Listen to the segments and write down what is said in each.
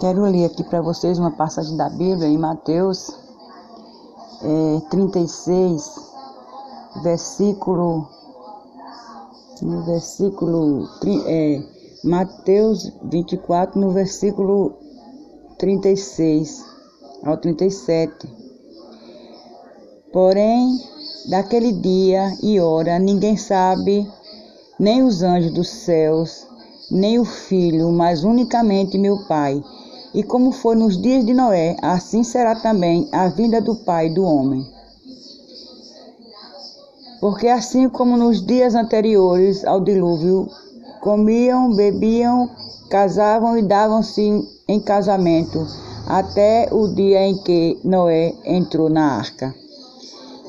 Quero ler aqui para vocês uma passagem da Bíblia em Mateus é, 36, versículo. No versículo. É, Mateus 24, no versículo 36 ao 37. Porém, daquele dia e hora ninguém sabe, nem os anjos dos céus, nem o filho, mas unicamente meu Pai e como foi nos dias de Noé, assim será também a vinda do Pai do homem. Porque assim como nos dias anteriores ao dilúvio, comiam, bebiam, casavam e davam-se em casamento, até o dia em que Noé entrou na arca.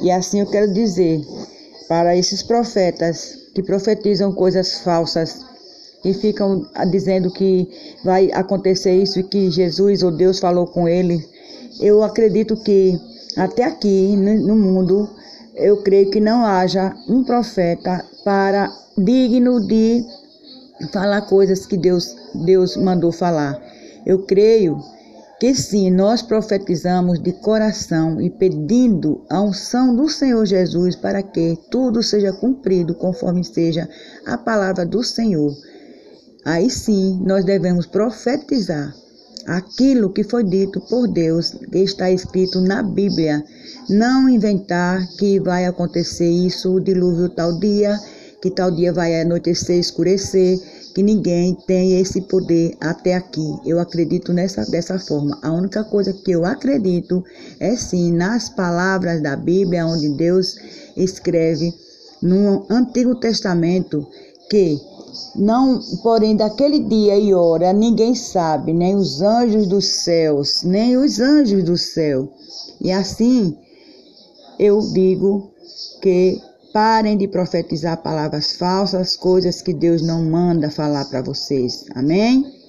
E assim eu quero dizer para esses profetas que profetizam coisas falsas e ficam dizendo que vai acontecer isso e que Jesus ou Deus falou com ele. Eu acredito que até aqui no mundo, eu creio que não haja um profeta para digno de falar coisas que Deus, Deus mandou falar. Eu creio que sim, nós profetizamos de coração e pedindo a unção do Senhor Jesus para que tudo seja cumprido conforme seja a palavra do Senhor. Aí sim nós devemos profetizar aquilo que foi dito por Deus, que está escrito na Bíblia. Não inventar que vai acontecer isso, o dilúvio tal dia, que tal dia vai anoitecer, escurecer, que ninguém tem esse poder até aqui. Eu acredito nessa dessa forma. A única coisa que eu acredito é sim nas palavras da Bíblia, onde Deus escreve no Antigo Testamento que não, porém, daquele dia e hora ninguém sabe, nem os anjos dos céus, nem os anjos do céu. E assim eu digo que parem de profetizar palavras falsas, coisas que Deus não manda falar para vocês. Amém?